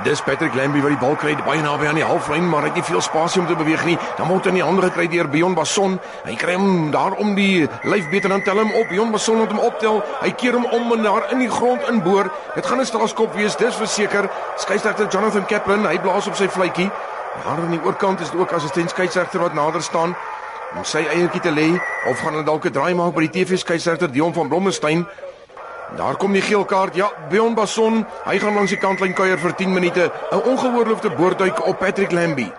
Dis Patrick Lambie wat die bal kry baie naby aan die halflyn, maar hy het nie veel spasie om te beweeg nie. Dan word hy in die hande gekry deur Bion Basson. Hy kry hom daar om die lyf beter dan tel hom op. Bion Basson moet hom optel. Hy keer hom om en daar in die grond inboor. Dit gaan 'n strafskop wees, dis verseker. Skeieregter Jonathan Kaplan, hy blaas op sy fluitjie. Daar aan die oorkant is dit ook assistent skeieregter wat nader staan om sy eiertjie te lê of gaan hulle dalk 'n draai maak by die TV skeieregter Dion van Blommestein. Daar kom die geel kaart. Ja, Bjorn Basson, hy gaan langs die kantlyn kuier vir 10 minute. 'n Ongehoorloofde boorduik op Patrick Lambie.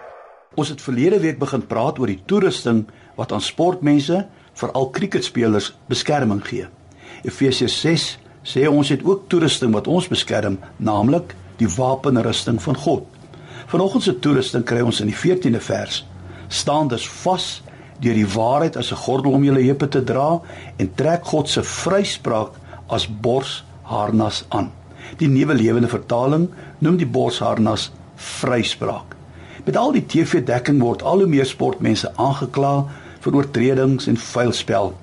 Ons het verlede week begin praat oor die toerusting wat aan sportmense, veral cricketspelers, beskerming gee. Efesiërs 6 sê ons het ook toerusting wat ons beskerm, naamlik die wapenrusting van God. Vanoggend se toerusting kry ons in die 14de vers. Staan dus vas deur die waarheid as 'n gordel om julle heupe te dra en trek God se vryspraak as borsharnas aan. Die nuwe lewende vertaling noem die borsharnas vryspraak. Met al die TV-dekking word al hoe meer sportmense aangekla vir oortredings en vuil spel.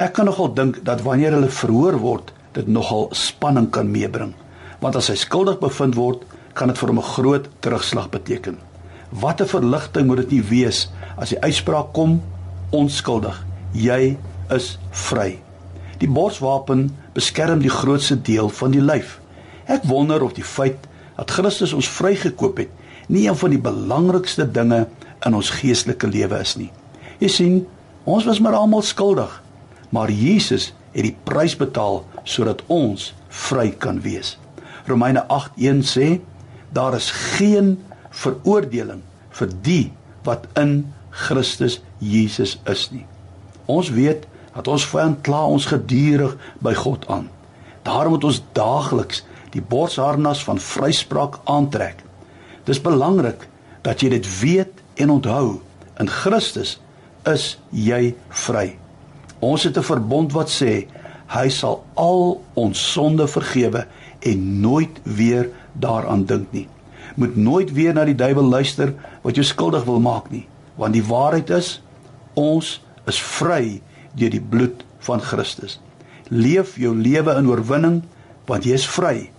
Ek kan nogal dink dat wanneer hulle verhoor word, dit nogal spanning kan meebring. Want as hy skuldig bevind word, kan dit vir hom 'n groot terugslag beteken. Wat 'n verligting moet dit nie wees as die uitspraak kom onskuldig. Jy is vry. Die borswapen beskerm die grootste deel van die lyf. Ek wonder of die feit dat Christus ons vrygekoop het, nie een van die belangrikste dinge in ons geestelike lewe is nie. Jy sien, ons was maar almal skuldig, maar Jesus het die prys betaal sodat ons vry kan wees. Romeine 8:1 sê daar is geen veroordeling vir die wat in Christus Jesus is nie. Ons weet dat ons vyand kla ons gedurig by God aan. Daarom moet ons daagliks die borsharnas van vryspraak aantrek. Dis belangrik dat jy dit weet en onthou. In Christus is jy vry. Ons het 'n verbond wat sê hy sal al ons sonde vergewe en nooit weer daaraan dink nie. Moet nooit weer na die duiwel luister wat jou skuldig wil maak nie, want die waarheid is ons is vry deur die bloed van Christus. Leef jou lewe in oorwinning want jy is vry.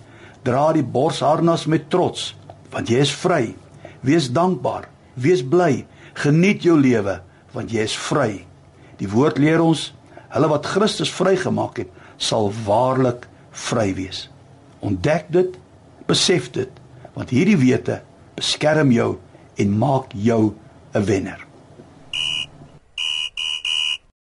Dra die borsharnas met trots want jy is vry. Wees dankbaar, wees bly, geniet jou lewe want jy is vry. Die woord leer ons, hulle wat Christus vrygemaak het, sal waarlik vry wees. Ontdek dit, besef dit, want hierdie wete beskerm jou en maak jou 'n wenner.